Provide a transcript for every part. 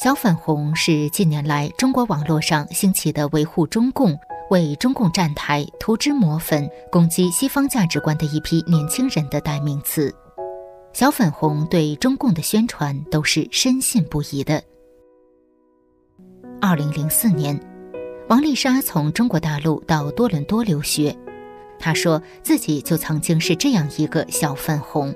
小粉红是近年来中国网络上兴起的维护中共、为中共站台、涂脂抹粉、攻击西方价值观的一批年轻人的代名词。小粉红对中共的宣传都是深信不疑的。二零零四年，王丽莎从中国大陆到多伦多留学，她说自己就曾经是这样一个小粉红。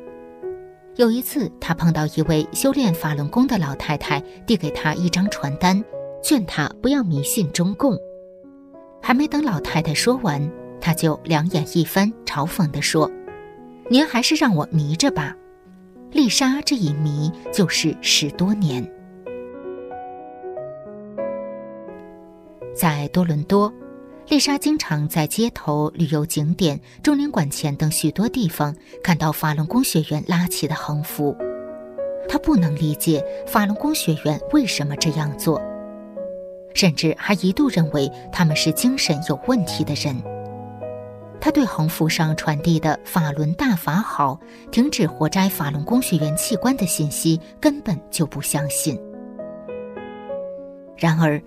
有一次，他碰到一位修炼法轮功的老太太，递给他一张传单，劝他不要迷信中共。还没等老太太说完，他就两眼一翻，嘲讽地说：“您还是让我迷着吧。”丽莎这一迷就是十多年。在多伦多。丽莎经常在街头、旅游景点、中领馆前等许多地方看到法轮功学员拉起的横幅。她不能理解法轮功学员为什么这样做，甚至还一度认为他们是精神有问题的人。他对横幅上传递的“法轮大法好，停止活摘法轮功学员器官”的信息根本就不相信。然而。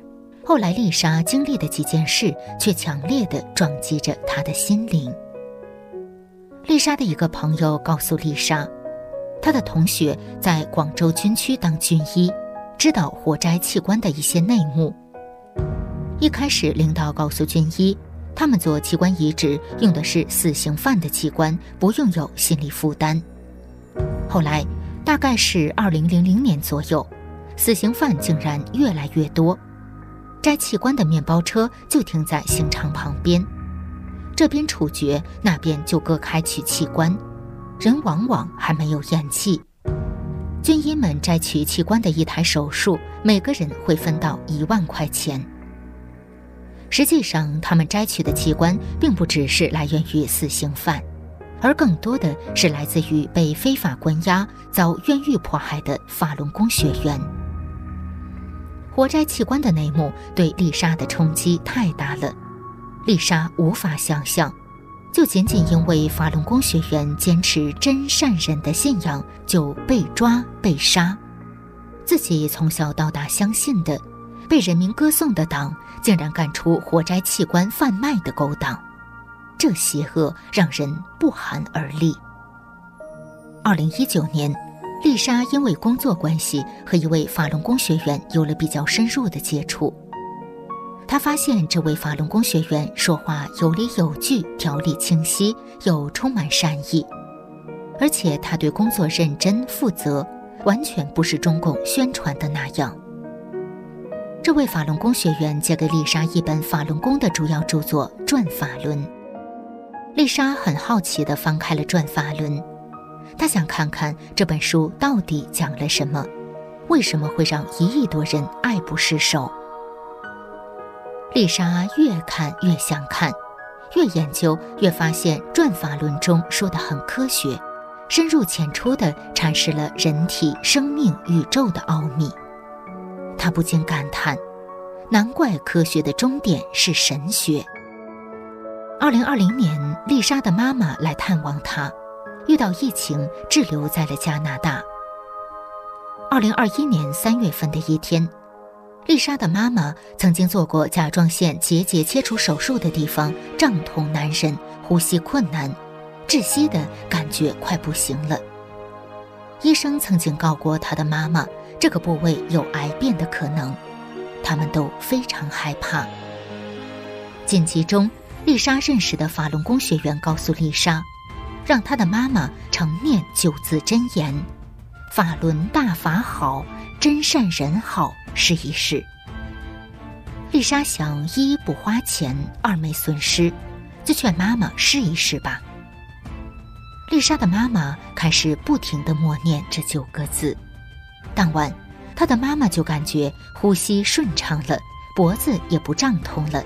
后来，丽莎经历的几件事却强烈的撞击着她的心灵。丽莎的一个朋友告诉丽莎，她的同学在广州军区当军医，知道活摘器官的一些内幕。一开始，领导告诉军医，他们做器官移植用的是死刑犯的器官，不用有心理负担。后来，大概是二零零零年左右，死刑犯竟然越来越多。摘器官的面包车就停在刑场旁边，这边处决，那边就割开取器官，人往往还没有咽气。军医们摘取器官的一台手术，每个人会分到一万块钱。实际上，他们摘取的器官并不只是来源于死刑犯，而更多的是来自于被非法关押、遭冤狱迫害的法轮功学员。活摘器官的内幕对丽莎的冲击太大了，丽莎无法想象，就仅仅因为法轮功学员坚持真善忍的信仰就被抓被杀，自己从小到大相信的、被人民歌颂的党，竟然干出活摘器官贩卖的勾当，这邪恶让人不寒而栗。二零一九年。丽莎因为工作关系和一位法轮功学员有了比较深入的接触。她发现这位法轮功学员说话有理有据，条理清晰，又充满善意，而且他对工作认真负责，完全不是中共宣传的那样。这位法轮功学员借给丽莎一本法轮功的主要著作《转法轮》，丽莎很好奇地翻开了《转法轮》。他想看看这本书到底讲了什么，为什么会让一亿多人爱不释手？丽莎越看越想看，越研究越发现《转法轮》中说的很科学，深入浅出地阐释了人体、生命、宇宙的奥秘。他不禁感叹：难怪科学的终点是神学。二零二零年，丽莎的妈妈来探望她。遇到疫情，滞留在了加拿大。二零二一年三月份的一天，丽莎的妈妈曾经做过甲状腺结节切除手术的地方胀痛难忍，呼吸困难，窒息的感觉快不行了。医生曾经告过她的妈妈，这个部位有癌变的可能，他们都非常害怕。紧急中，丽莎认识的法轮功学员告诉丽莎。让他的妈妈常念九字真言：“法轮大法好，真善人好，试一试。”丽莎想一不花钱，二没损失，就劝妈妈试一试吧。丽莎的妈妈开始不停的默念这九个字，当晚，她的妈妈就感觉呼吸顺畅了，脖子也不胀痛了。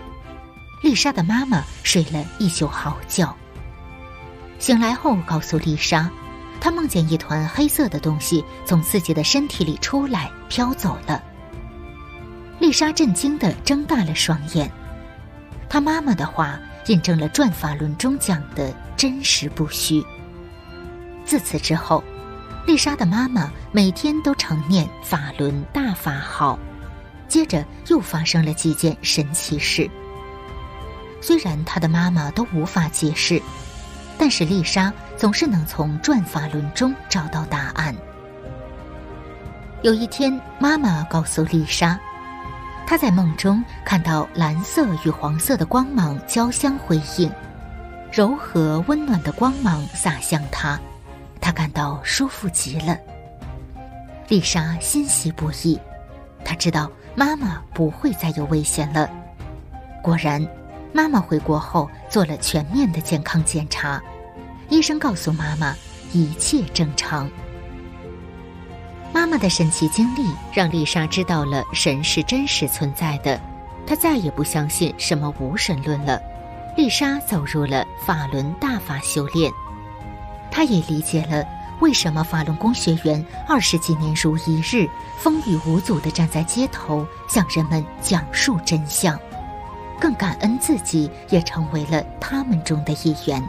丽莎的妈妈睡了一宿好觉。醒来后，告诉丽莎，她梦见一团黑色的东西从自己的身体里出来，飘走了。丽莎震惊地睁大了双眼，她妈妈的话印证了《转法轮》中讲的真实不虚。自此之后，丽莎的妈妈每天都常念法轮大法好，接着又发生了几件神奇事。虽然她的妈妈都无法解释，但是丽莎总是能从转法轮中找到答案。有一天，妈妈告诉丽莎，她在梦中看到蓝色与黄色的光芒交相辉映，柔和温暖的光芒洒向她，她感到舒服极了。丽莎欣喜不已，她知道妈妈不会再有危险了。果然。妈妈回国后做了全面的健康检查，医生告诉妈妈一切正常。妈妈的神奇经历让丽莎知道了神是真实存在的，她再也不相信什么无神论了。丽莎走入了法轮大法修炼，她也理解了为什么法轮功学员二十几年如一日，风雨无阻地站在街头向人们讲述真相。更感恩自己也成为了他们中的一员。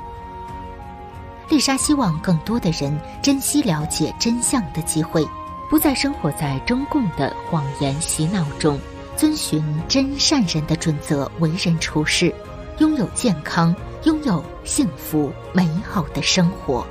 丽莎希望更多的人珍惜了解真相的机会，不再生活在中共的谎言洗脑中，遵循真善人的准则为人处事，拥有健康，拥有幸福美好的生活。